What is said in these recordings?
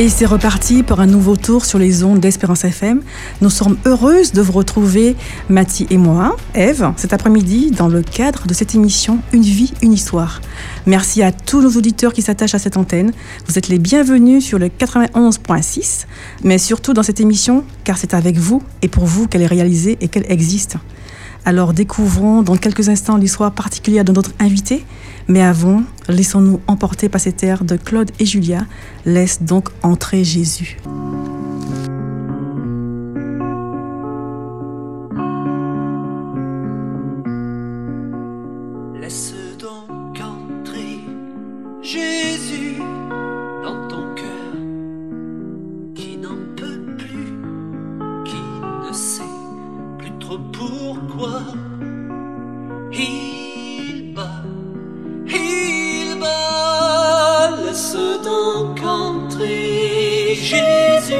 Et c'est reparti pour un nouveau tour sur les ondes d'Espérance FM. Nous sommes heureuses de vous retrouver, Mathie et moi, Eve, cet après-midi dans le cadre de cette émission Une vie, une histoire. Merci à tous nos auditeurs qui s'attachent à cette antenne. Vous êtes les bienvenus sur le 91.6, mais surtout dans cette émission, car c'est avec vous et pour vous qu'elle est réalisée et qu'elle existe. Alors découvrons dans quelques instants l'histoire particulière de notre invité, mais avant, laissons-nous emporter par cette terres de Claude et Julia. Laisse donc entrer Jésus. Laisse donc entrer Jésus. pourquoi il bat, il bat, laisse donc entrer Jésus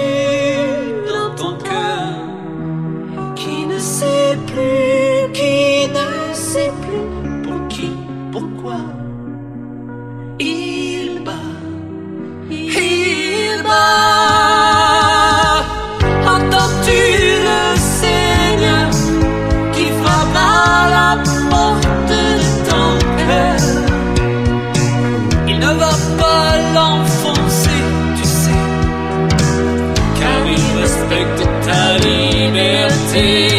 dans ton cœur qui ne sait plus, qui ne sait plus pour qui, pourquoi il bat, il bat. empty.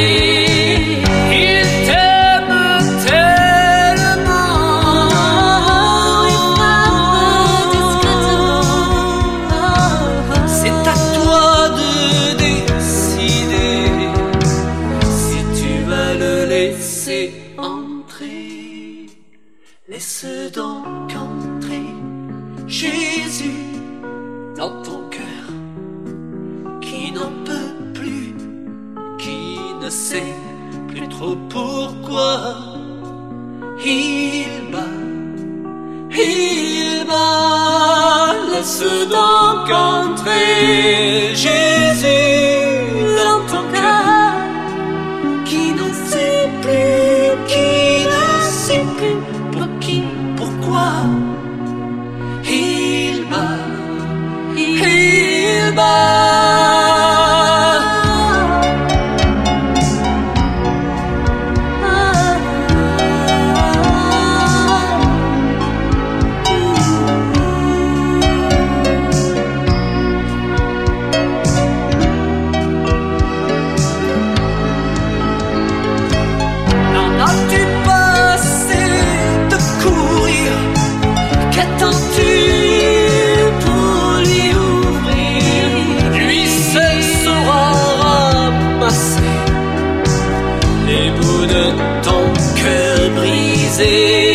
see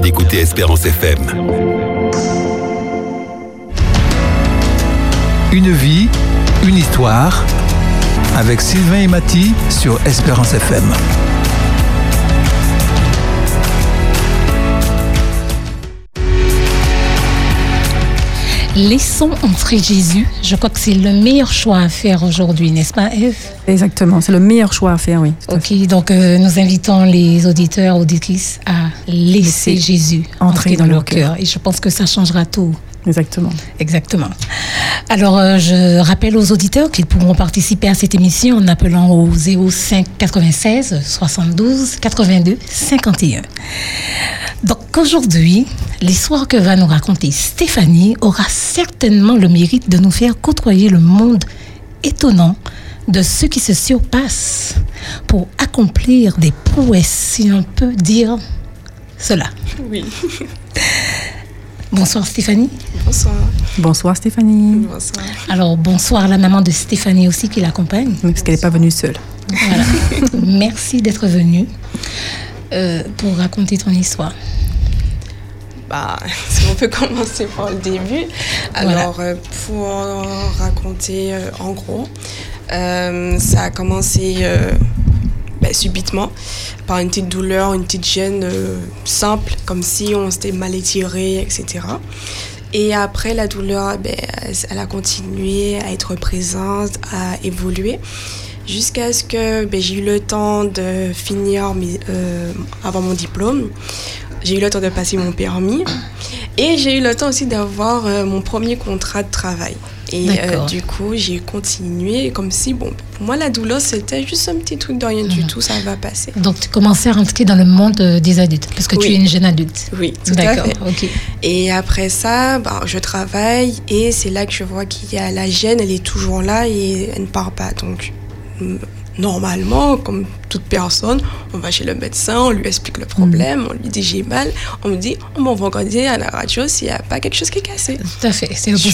D'écouter Espérance FM. Une vie, une histoire, avec Sylvain et Mathy sur Espérance FM. Laissons entrer Jésus. Je crois que c'est le meilleur choix à faire aujourd'hui, n'est-ce pas, Eve? Exactement, c'est le meilleur choix à faire, oui. Ok, donc euh, nous invitons les auditeurs, auditrices à laisser Jésus entrer entrer dans dans leur leur cœur. cœur. Et je pense que ça changera tout. Exactement. Exactement. Alors, euh, je rappelle aux auditeurs qu'ils pourront participer à cette émission en appelant au 05 96 72 82 51. Donc, aujourd'hui, l'histoire que va nous raconter Stéphanie aura certainement le mérite de nous faire côtoyer le monde étonnant de ceux qui se surpassent pour accomplir des prouesses, si l'on peut dire cela. Oui. Bonsoir Stéphanie. Bonsoir. Bonsoir Stéphanie. Bonsoir. Alors, bonsoir à la maman de Stéphanie aussi qui l'accompagne. Oui, Parce qu'elle n'est pas venue seule. Voilà. Merci d'être venue euh, pour raconter ton histoire. Bah, si on peut commencer par le début. Alors, euh, pour raconter euh, en gros, euh, ça a commencé ben, subitement par une petite douleur, une petite gêne simple, comme si on s'était mal étiré, etc. Et après, la douleur, ben, elle a continué à être présente, à évoluer, jusqu'à ce que ben, j'ai eu le temps de finir mes, euh, avoir mon diplôme. J'ai eu le temps de passer mon permis. Et j'ai eu le temps aussi d'avoir euh, mon premier contrat de travail. Et euh, du coup, j'ai continué comme si, bon, pour moi, la douleur, c'était juste un petit truc de rien du tout, ça va passer. Donc, tu commençais à rentrer dans le monde euh, des adultes, parce que tu es une jeune adulte. Oui, tout à fait. ok. Et après ça, ben, je travaille et c'est là que je vois qu'il y a la gêne, elle est toujours là et elle ne part pas. Donc, mm, normalement, comme toute personne, on va chez le médecin, on lui explique le problème, on lui dit j'ai mal, on me dit on va regarder à la radio s'il n'y a pas quelque chose qui est cassé. Tout à fait. C'est le Je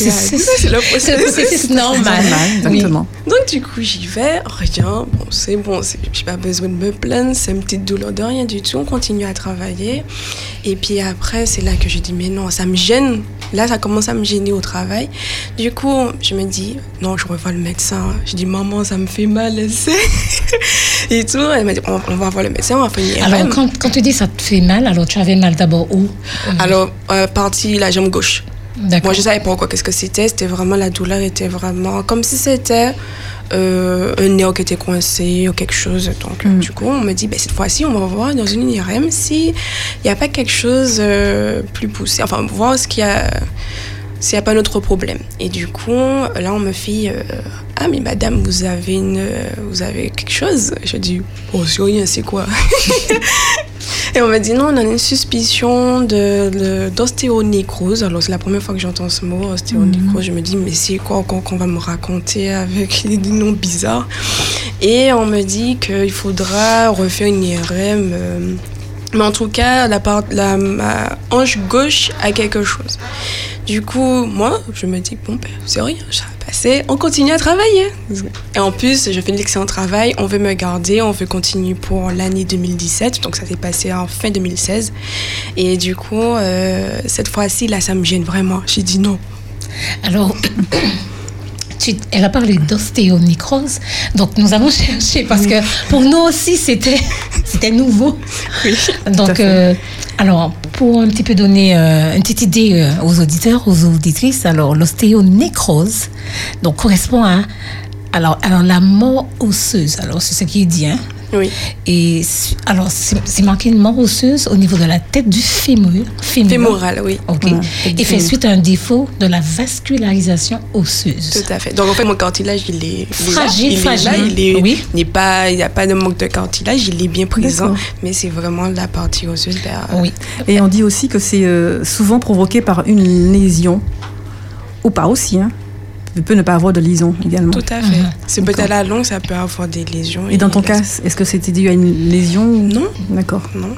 processus. normal. Oui. Donc du coup j'y vais, rien, bon c'est bon, j'ai pas besoin de me plaindre, c'est une petite douleur de rien du tout, on continue à travailler. Et puis après c'est là que j'ai dit mais non, ça me gêne, là ça commence à me gêner au travail. Du coup je me dis non je revois le médecin, je dis maman ça me fait mal. Et tout, elle m'a dit on, on va voir le médecin, on va une Alors, quand, quand tu dis ça te fait mal, alors tu avais mal d'abord où? Alors euh, partie la jambe gauche. Moi, je savais pas encore qu'est-ce que c'était. C'était vraiment la douleur était vraiment comme si c'était euh, un nerf qui était coincé ou quelque chose. Donc, Mm. du coup, on me dit, ben, cette fois-ci, on va voir dans une IRM s'il n'y a pas quelque chose euh, plus poussé. Enfin, voir ce qu'il y a. S'il n'y a pas d'autre problème. Et du coup, là, on me fait euh, Ah, mais madame, vous avez, une, vous avez quelque chose? Je dis Oh, c'est rien, c'est quoi? Et on m'a dit non, on a une suspicion de, de- d'ostéonécrose. Alors, c'est la première fois que j'entends ce mot, ostéonécrose. Je me dis, mais c'est quoi encore qu'on va me raconter avec des noms bizarres? Et on me dit qu'il faudra refaire une IRM. euh, mais en tout cas, la, ma hanche gauche a quelque chose. Du coup, moi, je me dis, bon, ben, c'est rien, ça va passer, on continue à travailler. Et en plus, je fais de l'excellent travail, on veut me garder, on veut continuer pour l'année 2017, donc ça s'est passé en fin 2016. Et du coup, euh, cette fois-ci, là, ça me gêne vraiment. J'ai dit non. Alors, tu- elle a parlé d'ostéonécrose. Donc, nous avons cherché parce que pour nous aussi, c'était, c'était nouveau. Donc, à fait. euh, alors, pour un petit peu donner euh, une petite idée euh, aux auditeurs, aux auditrices, alors l'ostéonécrose donc, correspond à alors, alors, la mort osseuse. Alors, c'est ce qui est dit. Hein? Oui. Et alors, c'est marqué une mort osseuse au niveau de la tête du fémur. fémur. Fémoral, oui. OK. Voilà, Et fait suite à un défaut de la vascularisation osseuse. Tout à fait. Donc en fait, mon cartilage, il est, il est Fragile, là. Il fragile. Il est, Oui. il n'est pas, il n'y a pas de manque de cartilage, il est bien présent. Mais c'est vraiment la partie osseuse. ben, Oui. Et on dit aussi que c'est euh, souvent provoqué par une lésion. Ou pas aussi, hein. Il peut ne pas avoir de lésion également. Tout à fait. Mhm. C'est peut-être à la longue, ça peut avoir des lésions. Et dans ton cas, est-ce que c'était dû à une lésion ou- Non, D'accord. non,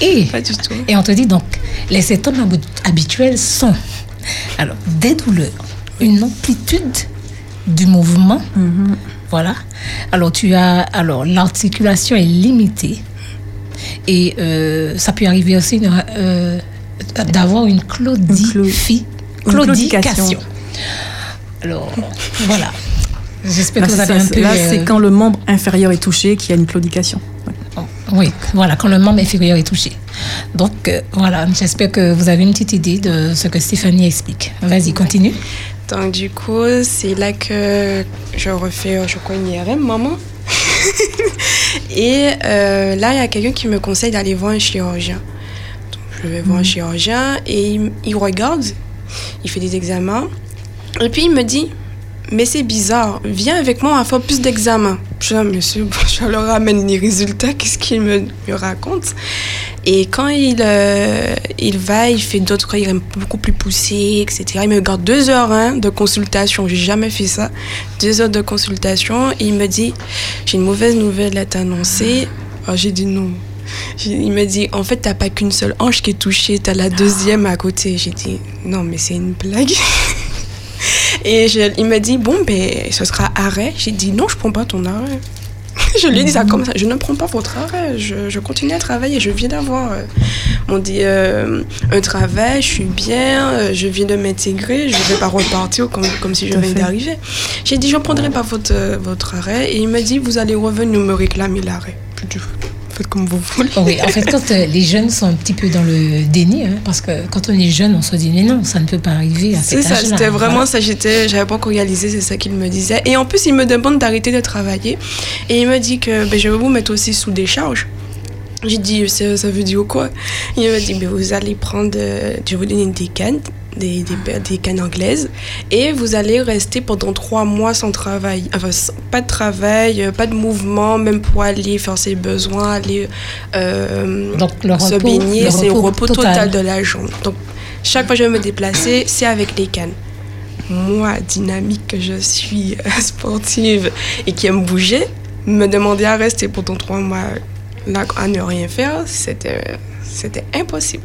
Et, pas du tout. et on te dit donc, les symptômes habi- habituels sont alors des douleurs, une amplitude du mouvement, Mhm. voilà. Alors tu as alors l'articulation est limitée Et euh, ça peut arriver aussi euh, d'avoir Une claudication. Alors, voilà. J'espère Là, que vous avez un peu. là, euh, c'est quand le membre inférieur est touché qu'il y a une claudication. Oui, voilà, quand le membre inférieur est touché. Donc, euh, voilà, j'espère que vous avez une petite idée de ce que Stéphanie explique. Vas-y, continue. Donc du coup, c'est là que je refais, euh, je crois, une IRM, maman. Et euh, là, il y a quelqu'un qui me conseille d'aller voir un chirurgien. Donc, je vais voir un chirurgien et il, il regarde, il fait des examens. Et puis il me dit, mais c'est bizarre, viens avec moi, on va faire plus d'examens. Je dis, Ah, monsieur, je leur ramène les résultats, qu'est-ce qu'il me, raconte? Et quand il, euh, il va, il fait d'autres, il est beaucoup plus poussé, etc. Il me garde deux heures hein, de consultation, j'ai jamais fait ça. Deux heures de consultation, il me dit, j'ai une mauvaise nouvelle à t'annoncer. Alors j'ai dit non. Il me dit, en fait, t'as pas qu'une seule hanche qui est touchée, t'as la deuxième à côté. J'ai dit, non, mais c'est une blague. Et je- il m'a dit, bon, ben, ce sera arrêt. J'ai dit, non, je prends pas ton arrêt. je lui ai dit ça comme ça, je ne prends pas votre arrêt. Je, je continue à travailler. Je viens d'avoir, euh, on dit, euh, un travail, je suis bien, euh, je viens de m'intégrer, je ne vais pas repartir comme, comme si je venais d'arriver. J'ai dit, je ne prendrai pas votre, votre arrêt. Et il m'a dit, vous allez revenir me réclamer l'arrêt. Dit, faites comme vous voulez. Oui, en fait, quand euh, les jeunes sont un petit peu dans le déni, hein, parce que quand on est jeune, on se dit, mais non, ça ne peut pas arriver à C'est cet ça, âge-là. c'était vraiment Voilà. ça. J'étais, j'avais pas encore réalisé, c'est ça qu'il me disait. Et en plus, il me demande d'arrêter de travailler. Et il me dit que ben, je vais vous mettre aussi sous décharge. J'ai dit, ça, ça veut dire quoi? Il me dit, ben, vous allez prendre, euh, je vais vous donner des cannes, des, des, des cannes anglaises, et vous allez rester pendant trois mois sans travail. Enfin, pas de travail, euh, pas de mouvement, même pour aller faire ses besoins, aller euh, Donc, le se repos, baigner, c'est au repos repos total. de la jambe. Donc, chaque fois que je vais me déplacer, c'est avec les cannes. Moi, dynamique que je suis, euh, sportive et qui aime bouger, me demander à rester pendant trois mois là, à ne rien faire, c'était c'était impossible.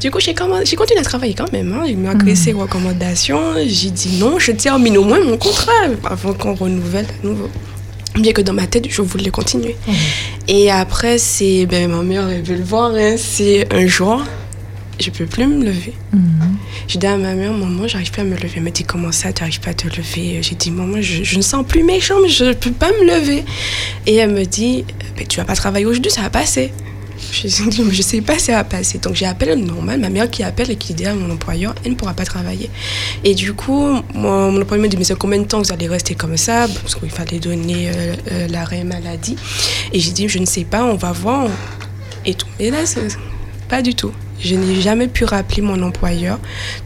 Du coup, j'ai continué à travailler quand même. Hein. J'ai malgré ces recommandations, j'ai dit non, je termine au moins mon contrat avant qu'on renouvelle à nouveau. Bien que dans ma tête, je voulais continuer. Et après, c'est ben, ma mère, elle veut le voir, hein, c'est un jour, je peux plus me lever. J'ai dit à ma mère, maman, j'arrive pas à me lever. Elle m'a dit, comment ça, tu n'arrives pas à te lever? J'ai dit, maman, je, je ne sens plus mes jambes, je ne peux pas me lever. Et elle me dit, ben, tu vas pas travailler aujourd'hui, ça va passer. Je je sais pas si ça va passer. Donc j'ai appelé normal, ma mère qui appelle et qui dit à mon employeur, elle ne pourra pas travailler. Et du coup, mon employeur me dit, mais c'est combien de temps vous allez rester comme ça? Parce qu'il fallait donner euh, euh, l'arrêt maladie. Et j'ai dit, je ne sais pas, on va voir. Et tout. Et là, pas du tout. Je n'ai jamais pu rappeler mon employeur.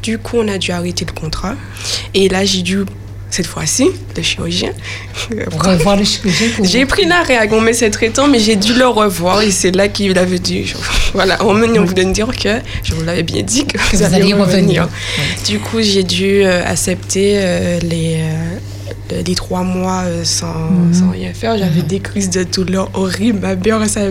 Du coup, on a dû arrêter le contrat. Et là, j'ai dû, cette fois-ci, le chirurgien. Revoir le chirurgien pour J'ai pris l'arrêt à mes ses traitants, mais j'ai dû le revoir. Et c'est là qu'il avait dit. je- Voilà, on me voulait me dire que je vous l'avais bien dit que, que vous alliez revenir. Du coup, j'ai dû euh, accepter euh, les, euh, les trois mois sans, sans rien faire. J'avais des crises de douleur horribles. Ma mère, ça.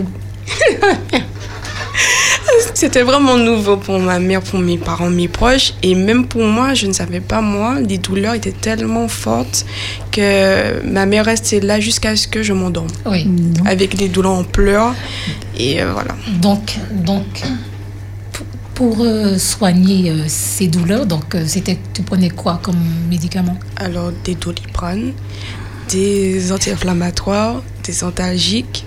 C'était vraiment nouveau pour ma mère, pour mes parents, mes proches. Et même pour moi, je ne savais pas, moi, les douleurs étaient tellement fortes que ma mère restait là jusqu'à ce que je m'endorme. Oui. Avec des douleurs en pleurs. Et euh, voilà. Donc, donc pour, pour, euh, soigner euh, ces douleurs, donc euh, c'était, tu prenais quoi comme médicament? Alors, des doliprane, des anti-inflammatoires, des antalgiques.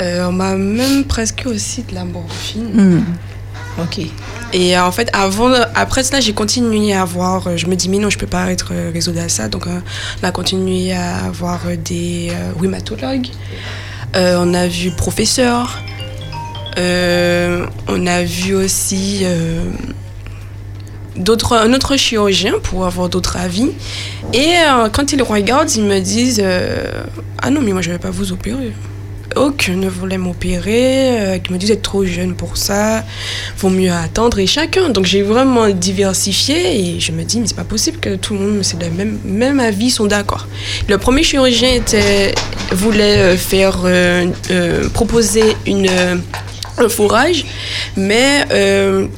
Euh, on m'a même presque aussi de la morphine. Hmm. Ok. Et euh, en fait, avant, après cela, j'ai continué à voir. euh, Je me dis, mais non, je peux pas être à ça. Donc, on a continué à voir euh, des rhumatologues. Euh, on a vu professeur. Euh, on a vu aussi d'autres, un autre chirurgien pour avoir d'autres avis. Et quand ils regardent, ils me disent Ah non, mais moi, je vais pas vous opérer. Aucun ne voulait m'opérer, euh, qui me disait trop jeune pour ça, vaut mieux attendre et chacun. Donc j'ai vraiment diversifié et je me dis mais c'est pas possible que tout le monde c'est le même même avis sont d'accord. Le premier chirurgien était voulait euh, faire euh, euh, proposer une un fourrage, mais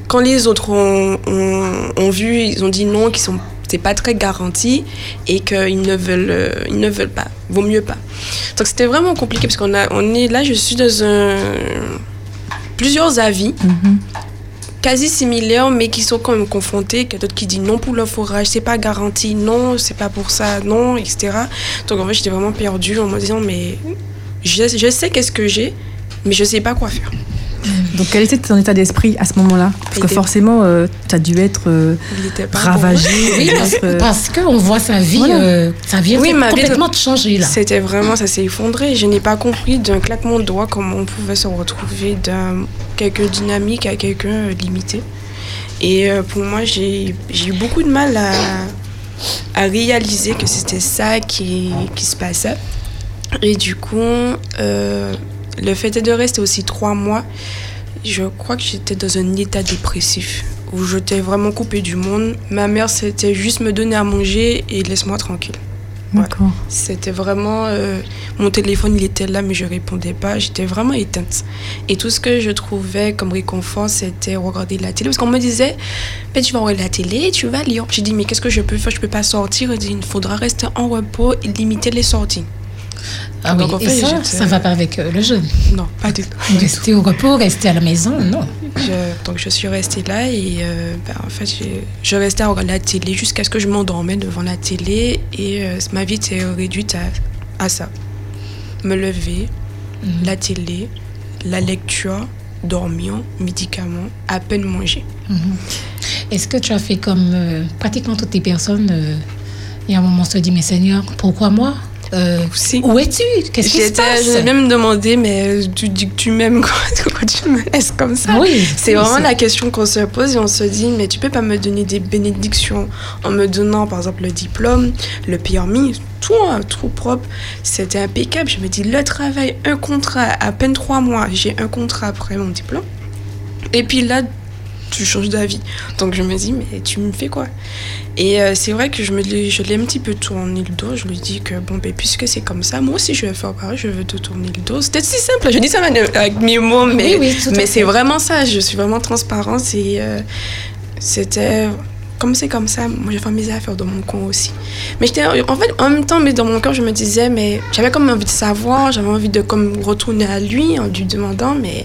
quand les autres ont, ont, ont vu, ils ont dit non, qu'ils sont c'est pas très garanti et qu'ils ne veulent euh, ils ne veulent pas, vaut mieux pas. Donc c'était vraiment compliqué parce qu'on a on est là, je suis dans un plusieurs avis Mhm. quasi similaires, mais qui sont quand même confrontés. Qu'il y a d'autres qui disent non pour le forage, c'est pas garanti, non, c'est pas pour ça, non, etc. Donc en fait, j'étais vraiment perdue en me disant, mais je, je sais qu'est-ce que j'ai, mais je sais pas quoi faire. Donc, quel était ton état d'esprit à ce moment-là? Parce que forcément, tu as dû être euh, ravagé. Oui, parce, peut-être, euh, parce qu'on voit sa vie, Voilà. euh, sa vie Oui, ma s'est vie- complètement changée là. C'était vraiment, ça s'est effondré. Je n'ai pas compris d'un claquement de doigts comment on pouvait se retrouver d'un quelqu'un dynamique à quelqu'un euh, limité. Et euh, pour moi, j'ai j'ai eu beaucoup de mal à, à réaliser que c'était ça qui, qui se passait. Et du coup, euh, le fait de rester aussi trois mois, je crois que j'étais dans un état dépressif où j'étais vraiment coupée du monde. Ma mère, c'était juste me donner à manger et laisse-moi tranquille. D'accord. C'était vraiment. euh, mon téléphone, il était là, mais je répondais pas. J'étais vraiment éteinte. Et tout ce que je trouvais comme réconfort, c'était regarder la télé. Parce qu'on me disait, Ben, tu vas regarder la télé, tu vas lire. J'ai dit, mais qu'est-ce que je peux faire? Je peux pas sortir. Il faudra rester en repos et limiter les sorties. Ah oui, et ça, ça va pas avec euh, le jeûne. Non, pas du tout. Rester au repos, rester à la maison, non. Je- donc je suis restée là et euh, ben, en fait je restais à regarder la télé jusqu'à ce que je m'endormais devant la télé et euh, ma vie était réduite à, à ça. Me lever, Mhm. la télé, la lecture, dormir, médicaments, à peine manger. Est-ce que tu as fait comme euh, pratiquement toutes les personnes Il y a un moment, on se dit, mais Seigneur, pourquoi moi? Euh. Où es-tu? Qu'est-ce qui se passe? J'ai même demandé, mais euh, tu dis que tu m'aimes, pourquoi tu me laisses comme ça? Oui, C'est vraiment la question qu'on se pose et on se dit, mais tu peux pas me donner des bénédictions en me donnant, par exemple, le diplôme, le permis, tout, hein, tout propre. C'était impeccable. Je me dis, le travail, un contrat, à peine trois mois, j'ai un contrat après mon diplôme. Et puis là, tu changes d'avis. Donc je me dis, mais tu me fais quoi? Et euh, c'est vrai que je me l'ai- je l'ai un petit peu tourné le dos. Je lui dis que, bon, ben, puisque c'est comme ça, moi aussi je vais faire pareil, je veux te tourner le dos. C'était si simple. Je dis ça avec mes mots, mais, Oui, oui, mais c'est vraiment ça. Je suis vraiment transparente. Et euh, c'était. Comme c'est comme ça, moi je fais mes affaires dans mon coin aussi. Mais j'étais, en fait, en même temps, mais dans mon cœur, je me disais, mais j'avais comme envie de savoir, j'avais envie de comme retourner à lui en lui demandant, mais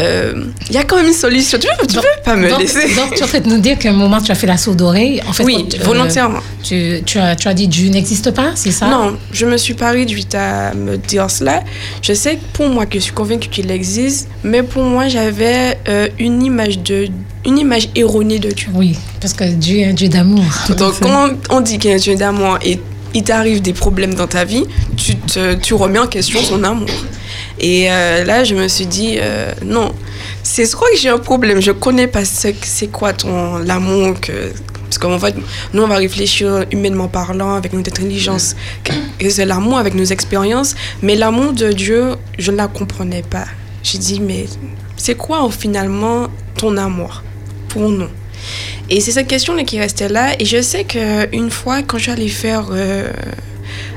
euh, il y a quand même une solution. Tu veux, tu Donc- veux pas me donc, laisser? donc, tu es en train de nous dire qu'à un moment, tu as fait la sourde oreille. En fait, Oui, euh, volontairement. tu, tu as, tu as dit Dieu n'existe pas, c'est ça? Non, je me suis pas réduite à me dire cela. Je sais que pour moi, que je suis convaincue qu'il existe, mais pour moi, j'avais euh, une image de, une image erronée de Dieu. Oui, parce que Dieu est un Dieu d'amour. Donc, quand on dit qu'il a un Dieu d'amour et il t'arrive des problèmes dans ta vie, tu, te, tu remets en question son amour. Et euh, là, je me suis dit, euh, non, c'est soit que j'ai un problème, je connais pas ce que- c'est quoi ton l'amour que. Parce qu'en fait, nous, on va réfléchir humainement parlant, avec notre intelligence, et c'est l'amour avec nos expériences. Mais l'amour de Dieu, je ne la comprenais pas. J'ai dit, mais c'est quoi finalement ton amour? Pour nous et c'est cette question-là qui restait là. Et je sais qu'une fois, quand j'allais faire euh,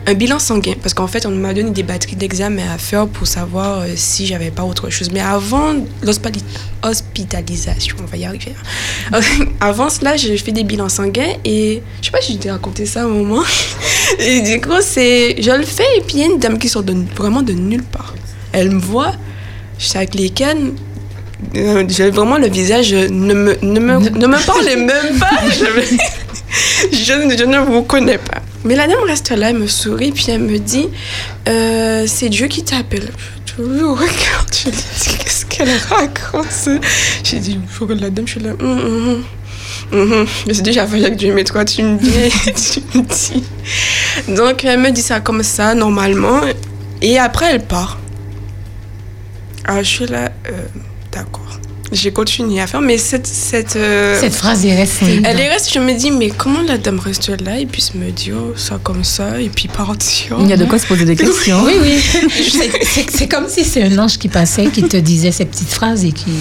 un bilan sanguin, parce qu'en fait, on m'a donné des batteries d'examen à faire pour savoir euh, si j'avais pas autre chose. Mais avant l'hospitali- hospitalisation, on va y arriver. hein. avant cela, j'ai fait des bilans sanguins et je sais pas si je t'ai raconté ça à un moment. Et du coup, c'est, je le fais et puis il y a une dame qui sort vraiment de nulle part. Elle me voit, je suis avec les cannes. Euh, J'ai vraiment le visage euh, ne me, ne me, ne me parlez même pas. Je, je, ne- je ne vous connais pas. Mais la dame reste là, elle me sourit, puis elle me dit euh, C'est Dieu qui t'appelle. Je je regarde, je lui dis Qu'est-ce qu'elle raconte J'ai dit Je regarde la dame, je suis là. Hum, hum. Mhm. Je suis déjà avec Dieu, mais toi, tu me dis. tu me dis. Donc, elle me dit ça comme ça, normalement. Et après, elle part. Alors, je suis là, euh, d'accord. J'ai continué à faire, mais cette. cette, euh, Cette phrase est restée. elle est restée, je me dis, mais comment la dame reste là? Et puis se me dire ça comme ça et puis partir Il y a de quoi se poser des questions. Oui, oui. C'est- comme si c'est un ange qui passait, qui te disait ces petites phrases et qui.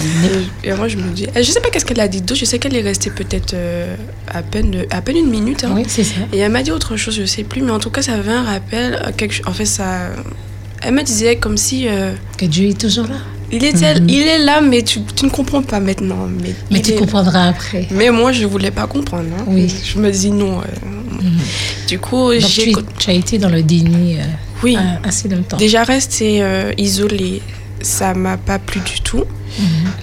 Et, moi, je me dis, je sais pas qu'est-ce qu'elle a dit d'autre, je sais qu'elle est restée peut-être euh, à, peine, à peine une minute. hein. Oui, c'est ça. Et elle m'a dit autre chose, je sais plus, mais en tout cas, ça avait un rappel. Quelque... En fait, ça. Elle me disait comme si. euh, Que Dieu est toujours là. Il, Mhm. il est là, mais tu, tu ne comprends pas maintenant. Mais, tu comprendras après. Mais moi, je voulais pas comprendre. hein. Oui. Je me dis non. euh, Du coup, j'ai. tu, tu as été dans le déni euh, Oui. assez longtemps. Déjà restée euh, isolée ça m'a pas plu du tout.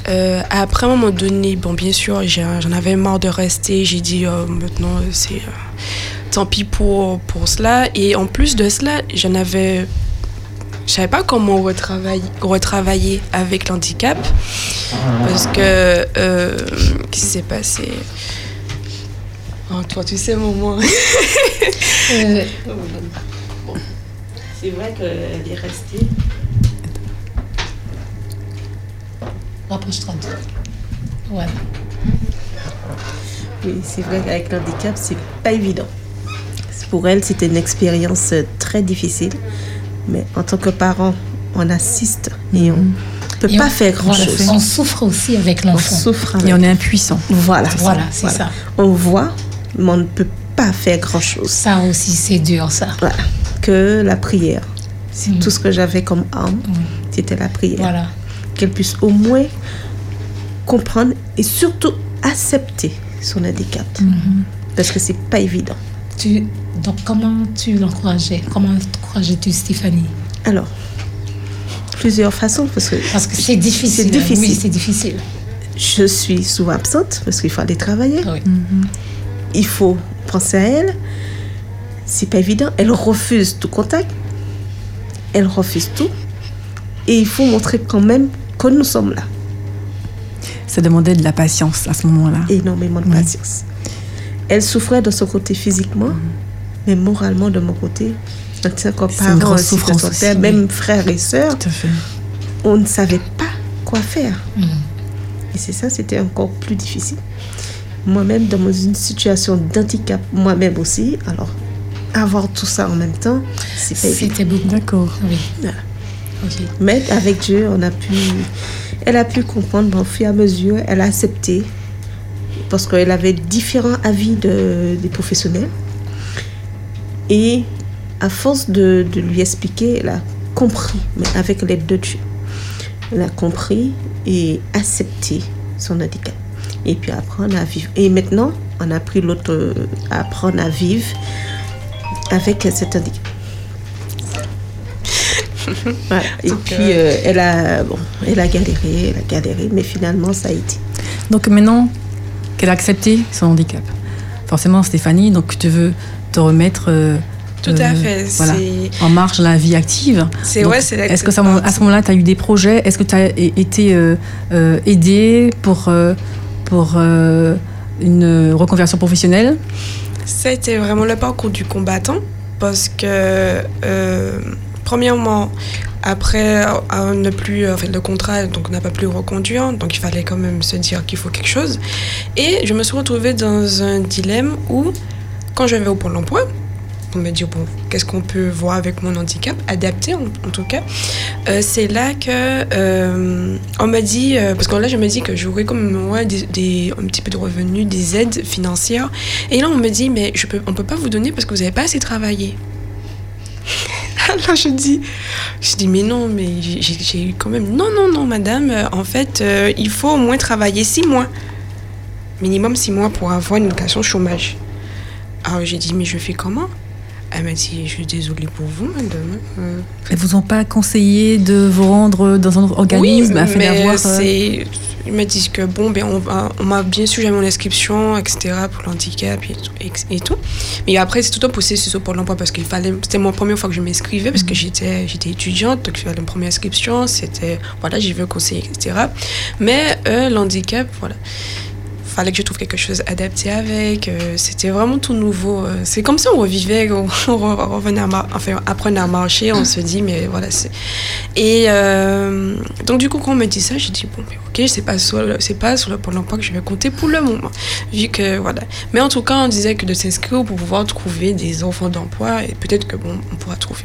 Euh, après, à un moment donné, bon, bien sûr, j'en avais marre de rester. J'ai dit, euh, maintenant, c'est tant pis pour, pour cela. Et en plus de cela, j'en avais. Je savais pas comment retravailler, retravailler avec l'handicap. Parce que. euh, Qu'est-ce qui s'est passé? Oh, toi, tu sais, maman. Euh, C'est vrai qu'elle est restée. Rapproche-toi. Voilà. Oui, c'est vrai qu'avec l'handicap, c'est pas évident. Pour elle, c'était une expérience très difficile. Mais en tant que parent, on assiste et on ne peut Et pas on- faire voilà, grand-chose. on souffre aussi avec On l'enfant. souffre Et on est impuissant. Voilà, Voilà, c'est ça. On voit, mais on ne peut pas faire grand-chose. Ça aussi, c'est dur, ça. Voilà. Que la prière. C'est Mm. tout ce que j'avais comme arme. Oui. C'était la prière. Voilà. Qu'elle puisse au moins comprendre et surtout accepter son handicap. Parce que c'est pas évident. Tu, donc, comment tu l'encourageais? Comment encourageais-tu Stéphanie Alors, plusieurs façons, parce que Parce que c'est difficile. C'est difficile. Oui, c'est difficile. je suis souvent absente, parce qu'il faut aller travailler. Oui. Il faut penser à elle. C'est pas évident. Elle refuse tout contact. Elle refuse tout. Et il faut montrer quand même que nous sommes là. Ça demandait de la patience à ce moment-là. Énormément de Oui. patience. Elle souffrait de son côté physiquement, mais moralement de mon côté. En tant que C'est une parent, grosse ainsi que souffrance son aussi, même frères et sœurs, on ne savait pas quoi faire. Mhm. Et c'est ça, c'était encore plus difficile. Moi-même, dans une situation d'handicap, moi-même aussi, alors avoir tout ça en même temps. C'était beaucoup. D'accord. Oui. Voilà. Ok. Mais avec Dieu, on a pu, elle a pu comprendre, au fur et à mesure, elle a accepté, parce qu'elle avait différents avis de, des professionnels. Et à force de, de lui expliquer, elle a compris, mais avec l'aide de Dieu. Elle a compris et accepté son handicap. Et puis apprendre à vivre. Et maintenant, on a pris l'autre, euh, apprendre à vivre avec cet handicap. Voilà. Et puis, euh, elle, a, bon, elle a galéré, elle a galéré, mais finalement, ça a été. Donc maintenant qu'elle a accepté son handicap, forcément Stéphanie, donc tu veux te remettre euh, Tout à euh, fait. voilà, en dans la vie active. C'est ouais, c'est Est-ce que ça, à ce moment-là, tu as eu des projets? Est-ce que tu as été euh, euh, aidé pour, pour une reconversion professionnelle? Ça a été vraiment le parcours du combattant parce que, euh, premièrement, après ne plus, enfin, le contrat donc n'a pas pu reconduire, donc il fallait quand même se dire qu'il faut quelque chose. Et je me suis retrouvée dans un dilemme où, quand je vais au Pôle emploi, pour me dire, bon, qu'est-ce qu'on peut voir avec mon handicap, adapté en, tout cas, euh, c'est là que euh, on m'a dit, euh, parce que là je me dis que j'aurais comme ouais, des, un petit peu de revenus, des aides financières. Et là on me dit, mais je peux, on peut pas vous donner parce que vous n'avez pas assez travaillé. Alors je dis, je dis, mais non, mais j'ai- eu quand même, non, non, non, madame, en fait, il faut au moins travailler six mois. Minimum six mois pour avoir une allocation chômage. Alors j'ai dit, mais je fais comment? Elle m'a dit, je suis désolée pour vous, madame. Euh, Elles vous ont pas conseillé de vous rendre dans un organisme oui, afin d'avoir. euh, c'est... Ils me disent que bon, ben on, m'a bien sûr j'ai mon inscription, etc. pour l'handicap et, tout- et- tout. Mais après, c'est tout un processus pour l'emploi parce qu'il fallait. C'était ma première fois que je m'inscrivais parce que j'étais, j'étais étudiante, donc une première inscription. C'était. Voilà, j'ai vu un conseiller, etc. Mais euh, l'handicap, voilà. Fallait que je trouve quelque chose adapté avec. euh, c'était vraiment tout nouveau. euh, c'est comme si on revivait, on, on revenait à enfin, apprenait à marcher. On se dit, mais voilà, c'est. Et euh, donc, du coup, quand on me dit ça, j'ai dit, bon, ok, c'est pas, sur le, c'est pas sur le Pôle emploi que je vais compter pour le moment. Vu que, voilà. Mais en tout cas, on disait que de s'inscrire pour pouvoir trouver des enfants d'emploi, et peut-être que, bon, on pourra trouver.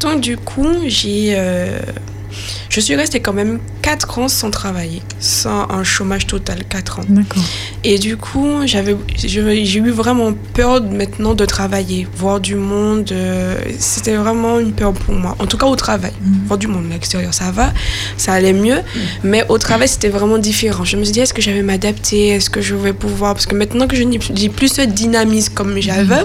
Donc, du coup, j'ai. Je suis restée quand même 4 ans sans travailler, sans un chômage total, 4 ans. Et du coup, j'avais, j'ai eu vraiment peur maintenant de travailler, voir du monde. euh, C'était vraiment une peur pour moi. En tout cas, au travail. Voir du monde à l'extérieur, ça va, ça allait mieux. Mais au travail, c'était vraiment différent. Je me suis dit, est-ce que je vais m'adapter? Est-ce que je vais pouvoir? Parce que maintenant que je n'ai plus- ce dynamisme comme j'avais,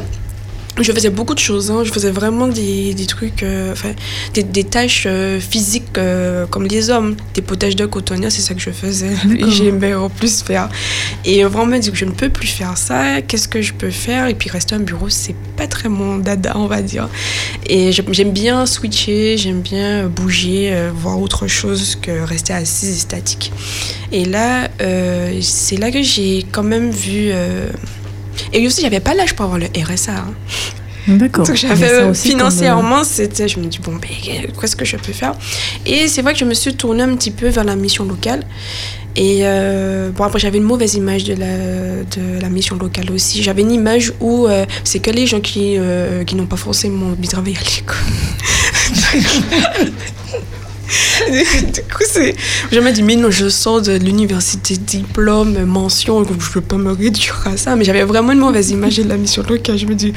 je faisais beaucoup de choses. hein. Je faisais vraiment des, des trucs, euh, enfin, des, des tâches euh, physiques euh, comme les hommes. Des potages de cotonnière, c'est ça que je faisais. Et j'aimais en plus faire. Et vraiment, dit que je ne peux plus faire ça. Qu'est-ce que je peux faire? Et puis rester au bureau, c'est pas très mon dada, on va dire. Et j'aime bien switcher, j'aime bien bouger, voir autre chose que rester assise et statique. Et là, c'est là que j'ai quand même vu. Euh, Et aussi, j'avais pas l'âge pour avoir le RSA. hein. D'accord. Donc j'avais euh, financièrement, c'était, je me dis bon, ben, qu'est-ce que je peux faire? Et c'est vrai que je me suis tournée un petit peu vers la mission locale. Et euh, bon, après, j'avais une mauvaise image de la, de la mission locale aussi. J'avais une image où euh, c'est que les gens qui, euh, qui n'ont pas forcément envie de travailler à l'école. du coup, c'est. Je me dis, mais non, je sors de l'université, diplôme, mention, je peux pas me réduire à ça. Mais j'avais vraiment une mauvaise image de la mission locale. Je me dis,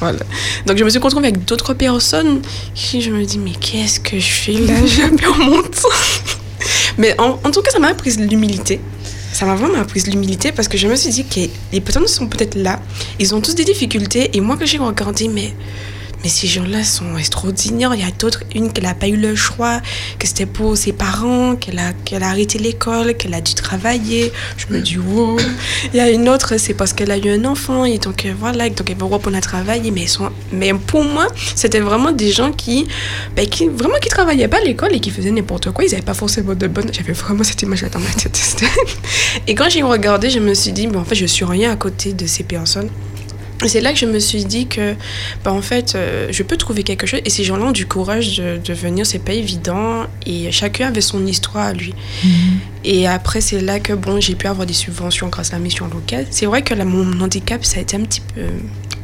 voilà. Donc, je me suis retrouvée avec d'autres personnes qui, je me dis, mais qu'est-ce que je fais là? Je perds mon temps. Mais en, tout cas, ça m'a appris l'humilité. Ça m'a vraiment appris l'humilité parce que je me suis dit que les personnes sont peut-être là, ils ont tous des difficultés. Et moi, que j'ai regardé, mais mais ces gens-là sont extraordinaires. Il y a d'autres, une qui n'a pas eu le choix, que c'était pour ses parents, qu'elle a, qu'elle a arrêté l'école, qu'elle a dû travailler. Je me dis, wow. Il y a une autre, c'est parce qu'elle a eu un enfant, et donc euh, voilà, donc elle va reprendre à travailler. Mais, sont, mais pour moi, c'était vraiment des gens qui, ben, qui vraiment qui travaillaient pas à l'école et qui faisaient n'importe quoi. Ils n'avaient pas forcément de bonnes. J'avais vraiment cette image-là dans ma tête. et quand j'ai regardé, je me suis dit, ben, en fait, je suis rien à côté de ces personnes. Et c'est là que je me suis dit que, bah, en fait, euh, je peux trouver quelque chose. Et ces gens-là ont du courage de, de venir, c'est pas évident. Et chacun avait son histoire à lui. Et après, c'est là que, bon, j'ai pu avoir des subventions grâce à la mission locale. C'est vrai que là, mon handicap, ça a été un petit peu.